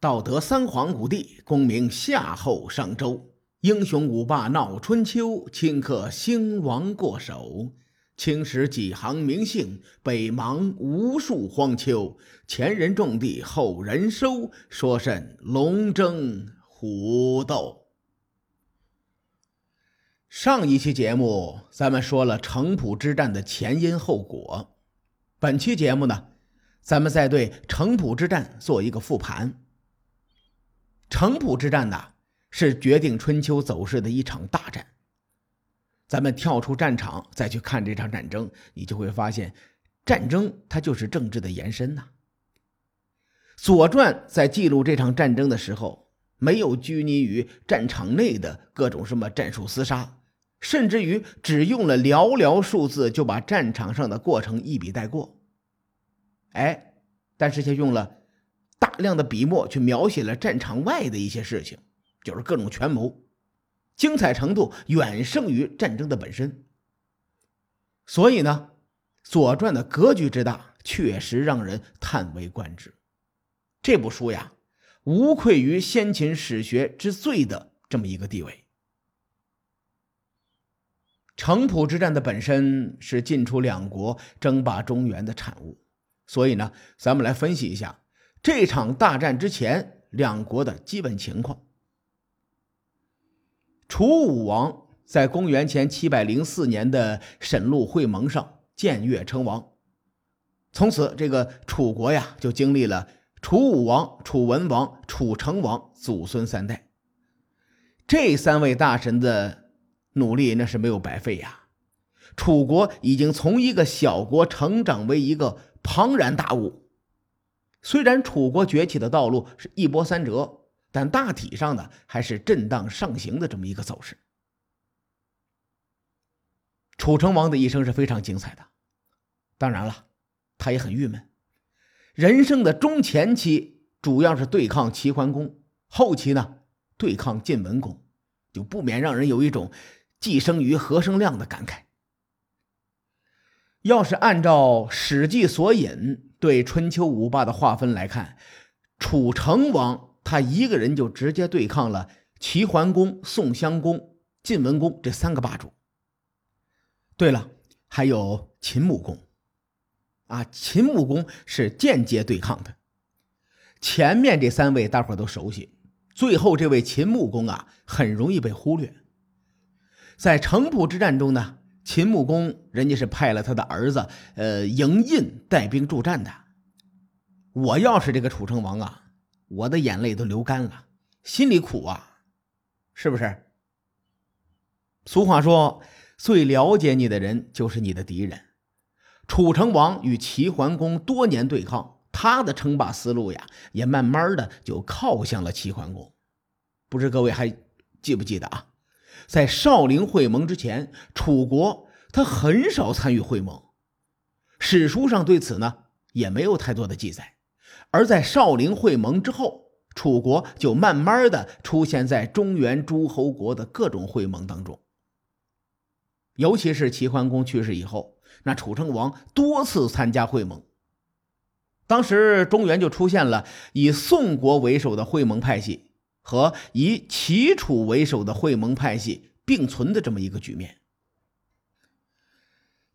道德三皇五帝，功名夏后商周。英雄五霸闹春秋，顷刻兴亡过手。青史几行名姓，北邙无数荒丘。前人种地，后人收，说甚龙争虎斗？上一期节目咱们说了城濮之战的前因后果，本期节目呢，咱们再对城濮之战做一个复盘。城濮之战呐，是决定春秋走势的一场大战。咱们跳出战场再去看这场战争，你就会发现，战争它就是政治的延伸呐。《左传》在记录这场战争的时候，没有拘泥于战场内的各种什么战术厮杀，甚至于只用了寥寥数字就把战场上的过程一笔带过。哎，但是却用了。大量的笔墨去描写了战场外的一些事情，就是各种权谋，精彩程度远胜于战争的本身。所以呢，《左传》的格局之大，确实让人叹为观止。这部书呀，无愧于先秦史学之最的这么一个地位。城濮之战的本身是晋楚两国争霸中原的产物，所以呢，咱们来分析一下。这场大战之前，两国的基本情况。楚武王在公元前七百零四年的沈陆会盟上建越称王，从此这个楚国呀就经历了楚武王、楚文王、楚成王祖孙三代。这三位大神的努力那是没有白费呀，楚国已经从一个小国成长为一个庞然大物。虽然楚国崛起的道路是一波三折，但大体上呢还是震荡上行的这么一个走势。楚成王的一生是非常精彩的，当然了，他也很郁闷。人生的中前期主要是对抗齐桓公，后期呢对抗晋文公，就不免让人有一种“既生瑜，何生亮”的感慨。要是按照《史记》所引。对春秋五霸的划分来看，楚成王他一个人就直接对抗了齐桓公、宋襄公、晋文公这三个霸主。对了，还有秦穆公，啊，秦穆公是间接对抗的。前面这三位大伙都熟悉，最后这位秦穆公啊，很容易被忽略。在城濮之战中呢。秦穆公，人家是派了他的儿子，呃，赢印带兵助战的。我要是这个楚成王啊，我的眼泪都流干了，心里苦啊，是不是？俗话说，最了解你的人就是你的敌人。楚成王与齐桓公多年对抗，他的称霸思路呀，也慢慢的就靠向了齐桓公。不知各位还记不记得啊？在少陵会盟之前，楚国他很少参与会盟，史书上对此呢也没有太多的记载。而在少陵会盟之后，楚国就慢慢的出现在中原诸侯国的各种会盟当中。尤其是齐桓公去世以后，那楚成王多次参加会盟，当时中原就出现了以宋国为首的会盟派系。和以齐楚为首的会盟派系并存的这么一个局面。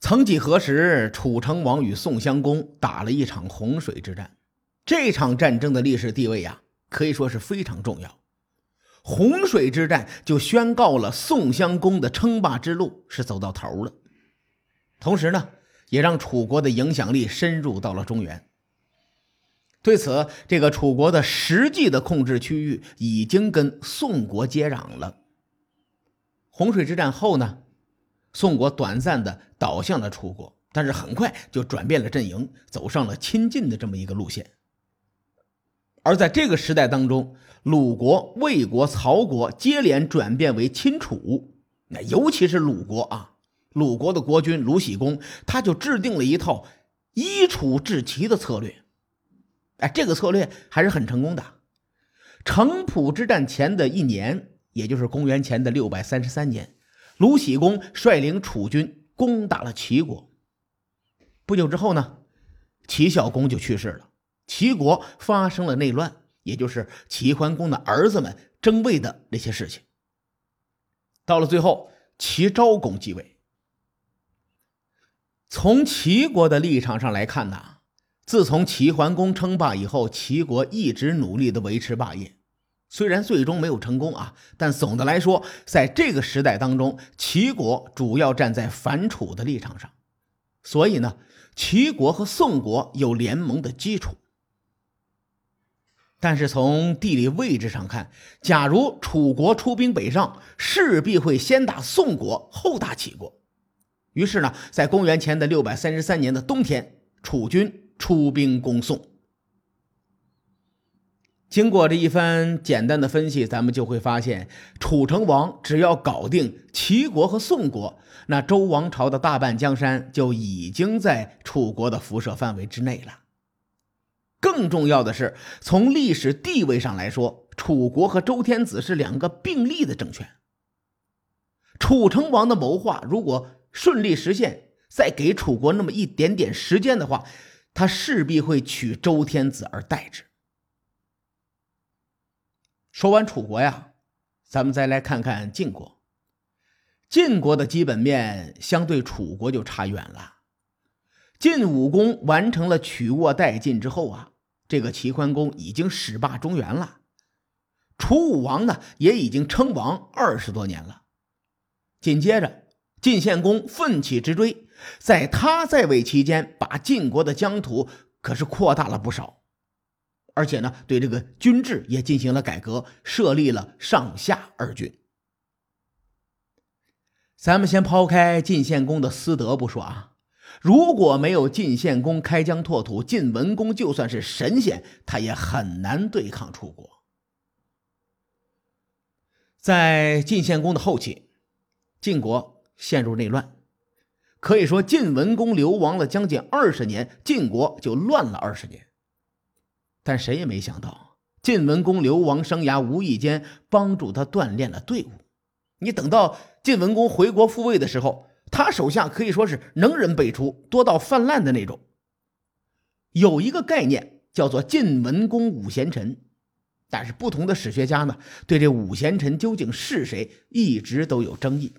曾几何时，楚成王与宋襄公打了一场洪水之战，这场战争的历史地位呀，可以说是非常重要。洪水之战就宣告了宋襄公的称霸之路是走到头了，同时呢，也让楚国的影响力深入到了中原。对此，这个楚国的实际的控制区域已经跟宋国接壤了。洪水之战后呢，宋国短暂的倒向了楚国，但是很快就转变了阵营，走上了亲近的这么一个路线。而在这个时代当中，鲁国、魏国、曹国接连转变为亲楚，那尤其是鲁国啊，鲁国的国君鲁僖公，他就制定了一套依楚制齐的策略。哎，这个策略还是很成功的。城濮之战前的一年，也就是公元前的六百三十三年，鲁僖公率领楚军攻打了齐国。不久之后呢，齐孝公就去世了，齐国发生了内乱，也就是齐桓公的儿子们争位的那些事情。到了最后，齐昭公继位。从齐国的立场上来看呢，自从齐桓公称霸以后，齐国一直努力的维持霸业。虽然最终没有成功啊，但总的来说，在这个时代当中，齐国主要站在反楚的立场上，所以呢，齐国和宋国有联盟的基础。但是从地理位置上看，假如楚国出兵北上，势必会先打宋国，后打齐国。于是呢，在公元前的六百三十三年的冬天，楚军出兵攻宋。经过这一番简单的分析，咱们就会发现，楚成王只要搞定齐国和宋国，那周王朝的大半江山就已经在楚国的辐射范围之内了。更重要的是，从历史地位上来说，楚国和周天子是两个并立的政权。楚成王的谋划如果顺利实现，再给楚国那么一点点时间的话，他势必会取周天子而代之。说完楚国呀，咱们再来看看晋国。晋国的基本面相对楚国就差远了。晋武公完成了取握代晋之后啊，这个齐桓公已经始霸中原了。楚武王呢，也已经称王二十多年了。紧接着，晋献公奋起直追，在他在位期间，把晋国的疆土可是扩大了不少。而且呢，对这个军制也进行了改革，设立了上下二军。咱们先抛开晋献公的私德不说啊，如果没有晋献公开疆拓土，晋文公就算是神仙，他也很难对抗楚国。在晋献公的后期，晋国陷入内乱，可以说晋文公流亡了将近二十年，晋国就乱了二十年。但谁也没想到，晋文公流亡生涯无意间帮助他锻炼了队伍。你等到晋文公回国复位的时候，他手下可以说是能人辈出，多到泛滥的那种。有一个概念叫做“晋文公五贤臣”，但是不同的史学家呢，对这五贤臣究竟是谁，一直都有争议。《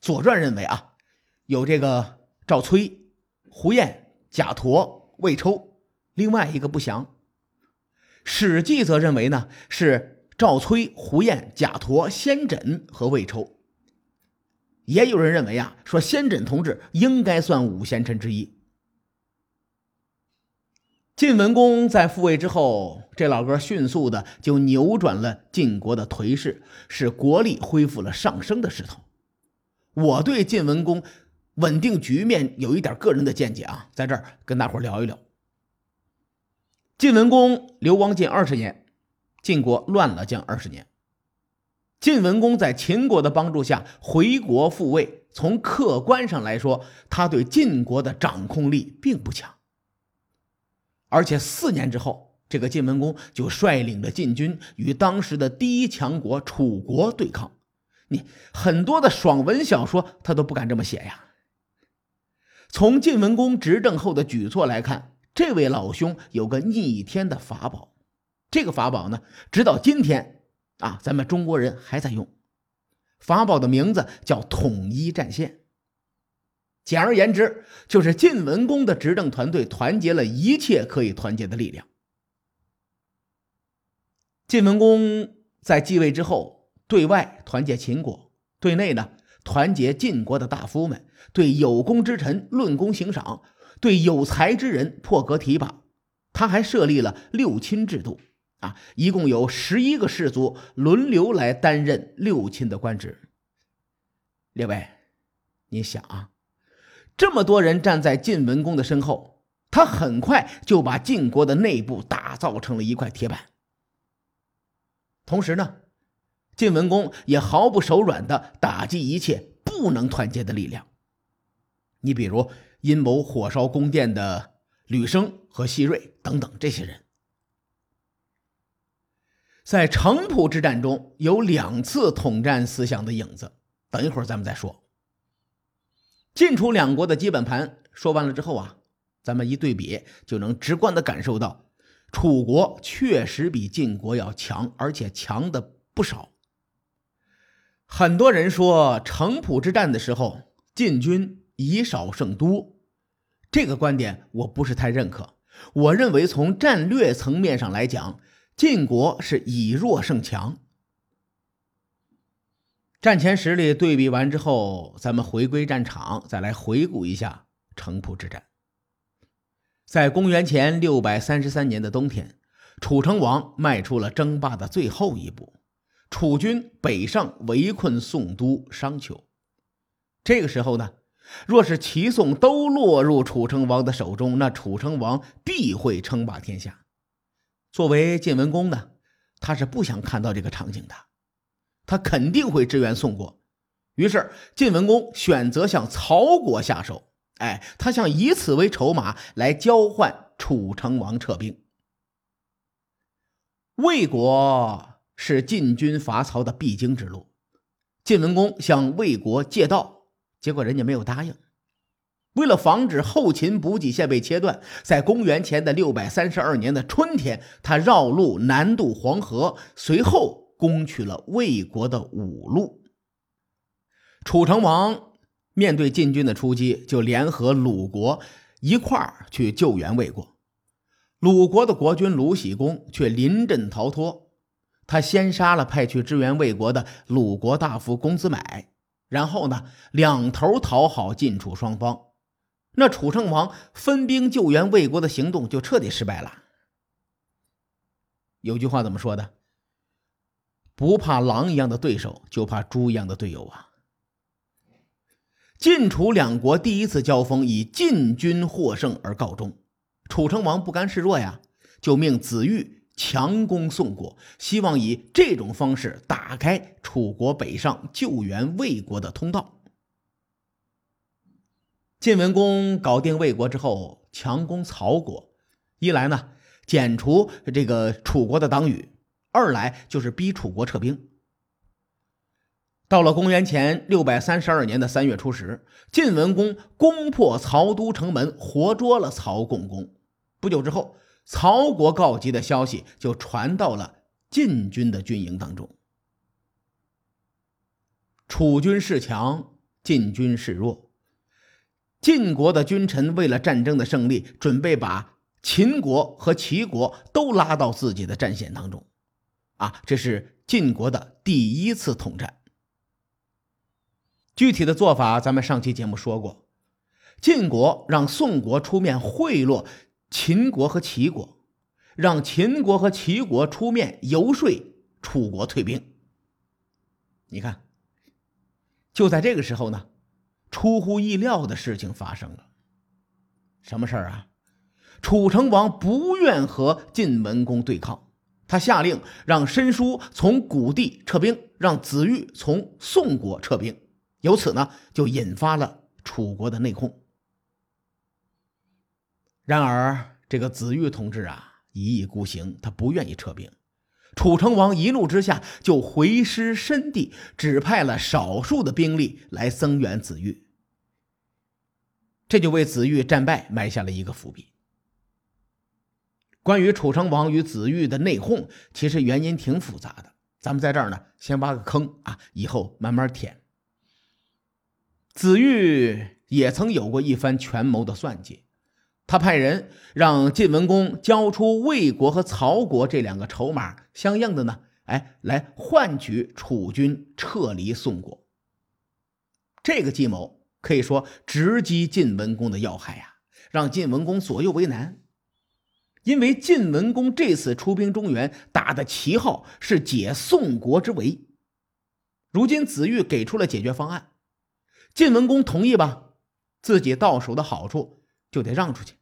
左传》认为啊，有这个赵崔、胡彦、贾陀、魏抽。另外一个不详，《史记》则认为呢是赵崔、胡彦、贾陀、先轸和魏抽。也有人认为啊，说先轸同志应该算五贤臣之一。晋文公在复位之后，这老哥迅速的就扭转了晋国的颓势，使国力恢复了上升的势头。我对晋文公稳定局面有一点个人的见解啊，在这儿跟大伙聊一聊。晋文公流亡近二十年，晋国乱了将二十年。晋文公在秦国的帮助下回国复位，从客观上来说，他对晋国的掌控力并不强。而且四年之后，这个晋文公就率领着晋军与当时的第一强国楚国对抗。你很多的爽文小说他都不敢这么写呀。从晋文公执政后的举措来看。这位老兄有个逆天的法宝，这个法宝呢，直到今天啊，咱们中国人还在用。法宝的名字叫统一战线。简而言之，就是晋文公的执政团队团结了一切可以团结的力量。晋文公在继位之后，对外团结秦国，对内呢团结晋国的大夫们，对有功之臣论功行赏。对有才之人破格提拔，他还设立了六亲制度啊，一共有十一个氏族轮流来担任六亲的官职。列位，你想啊，这么多人站在晋文公的身后，他很快就把晋国的内部打造成了一块铁板。同时呢，晋文公也毫不手软的打击一切不能团结的力量。你比如。阴谋火烧宫殿的吕生和西瑞等等这些人，在城濮之战中有两次统战思想的影子。等一会儿咱们再说。晋楚两国的基本盘说完了之后啊，咱们一对比就能直观的感受到，楚国确实比晋国要强，而且强的不少。很多人说城濮之战的时候，晋军以少胜多，这个观点我不是太认可。我认为从战略层面上来讲，晋国是以弱胜强。战前实力对比完之后，咱们回归战场，再来回顾一下城濮之战。在公元前六百三十三年的冬天，楚成王迈出了争霸的最后一步，楚军北上围困宋都商丘。这个时候呢，若是齐宋都落入楚成王的手中，那楚成王必会称霸天下。作为晋文公呢，他是不想看到这个场景的。他肯定会支援宋国，于是晋文公选择向曹国下手。哎，他想以此为筹码来交换楚成王撤兵。魏国是晋军伐曹的必经之路，晋文公向魏国借道，结果人家没有答应。为了防止后勤补给线被切断，在公元前的六百三十二年的春天，他绕路南渡黄河，随后。攻取了魏国的五路，楚成王面对晋军的出击，就联合鲁国一块儿去救援魏国。鲁国的国君鲁喜公却临阵逃脱，他先杀了派去支援魏国的鲁国大夫公子买，然后呢，两头讨好晋楚双方，那楚成王分兵救援魏国的行动就彻底失败了。有句话怎么说的？不怕狼一样的对手，就怕猪一样的队友啊！晋楚两国第一次交锋以晋军获胜而告终，楚成王不甘示弱呀，就命子玉强攻宋国，希望以这种方式打开楚国北上救援魏国的通道。晋文公搞定魏国之后，强攻曹国，一来呢，剪除这个楚国的党羽。二来就是逼楚国撤兵。到了公元前六百三十二年的三月初十，晋文公攻破曹都城门，活捉了曹共公。不久之后，曹国告急的消息就传到了晋军的军营当中。楚军势强，晋军势弱。晋国的君臣为了战争的胜利，准备把秦国和齐国都拉到自己的战线当中。啊，这是晋国的第一次统战。具体的做法，咱们上期节目说过，晋国让宋国出面贿赂秦国和齐国，让秦国和齐国出面游说楚国退兵。你看，就在这个时候呢，出乎意料的事情发生了。什么事儿啊？楚成王不愿和晋文公对抗。他下令让申叔从谷地撤兵，让子玉从宋国撤兵，由此呢就引发了楚国的内讧。然而，这个子玉同志啊一意孤行，他不愿意撤兵。楚成王一怒之下就回师申地，只派了少数的兵力来增援子玉，这就为子玉战败埋下了一个伏笔。关于楚成王与子玉的内讧，其实原因挺复杂的。咱们在这儿呢，先挖个坑啊，以后慢慢填。子玉也曾有过一番权谋的算计，他派人让晋文公交出魏国和曹国这两个筹码相应的呢，哎，来换取楚军撤离宋国。这个计谋可以说直击晋文公的要害呀，让晋文公左右为难。因为晋文公这次出兵中原，打的旗号是解宋国之围。如今子玉给出了解决方案，晋文公同意吧，自己到手的好处就得让出去；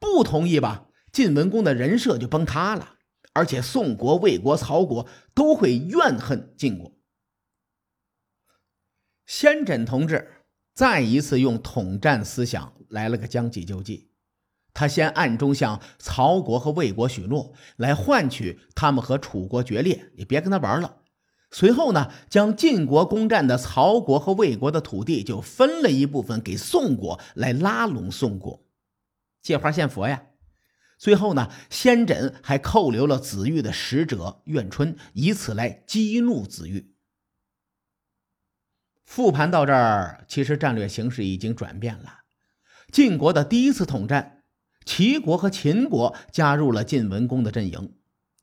不同意吧，晋文公的人设就崩塌了，而且宋国、魏国、曹国都会怨恨晋国。先轸同志再一次用统战思想来了个将计就计。他先暗中向曹国和魏国许诺，来换取他们和楚国决裂，也别跟他玩了。随后呢，将晋国攻占的曹国和魏国的土地就分了一部分给宋国，来拉拢宋国。借花献佛呀！最后呢，先轸还扣留了子玉的使者苑春，以此来激怒子玉。复盘到这儿，其实战略形势已经转变了。晋国的第一次统战，齐国和秦国加入了晋文公的阵营；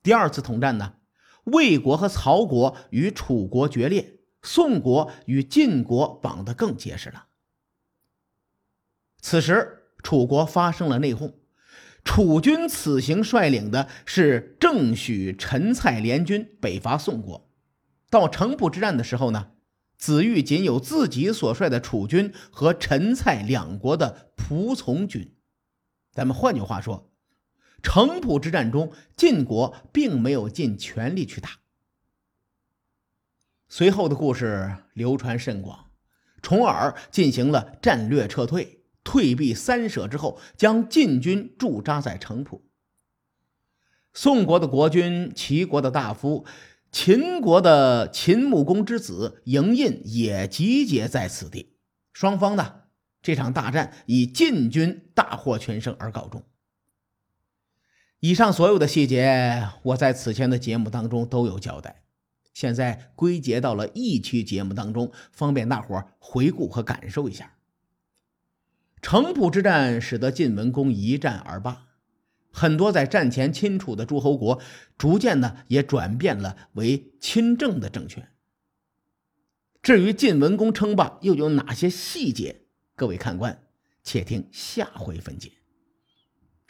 第二次统战呢，魏国和曹国与楚国决裂，宋国与晋国绑得更结实了。此时，楚国发生了内讧。楚军此行率领的是郑许陈蔡联军北伐宋国，到城濮之战的时候呢，子玉仅有自己所率的楚军和陈蔡两国的仆从军。咱们换句话说，城濮之战中，晋国并没有尽全力去打。随后的故事流传甚广，重耳进行了战略撤退。退避三舍之后，将晋军驻扎在城濮。宋国的国君、齐国的大夫、秦国的秦穆公之子嬴印也集结在此地。双方呢，这场大战以晋军大获全胜而告终。以上所有的细节，我在此前的节目当中都有交代，现在归结到了一期节目当中，方便大伙回顾和感受一下。城濮之战使得晋文公一战而罢，很多在战前亲楚的诸侯国逐渐呢也转变了为亲政的政权。至于晋文公称霸又有哪些细节，各位看官且听下回分解。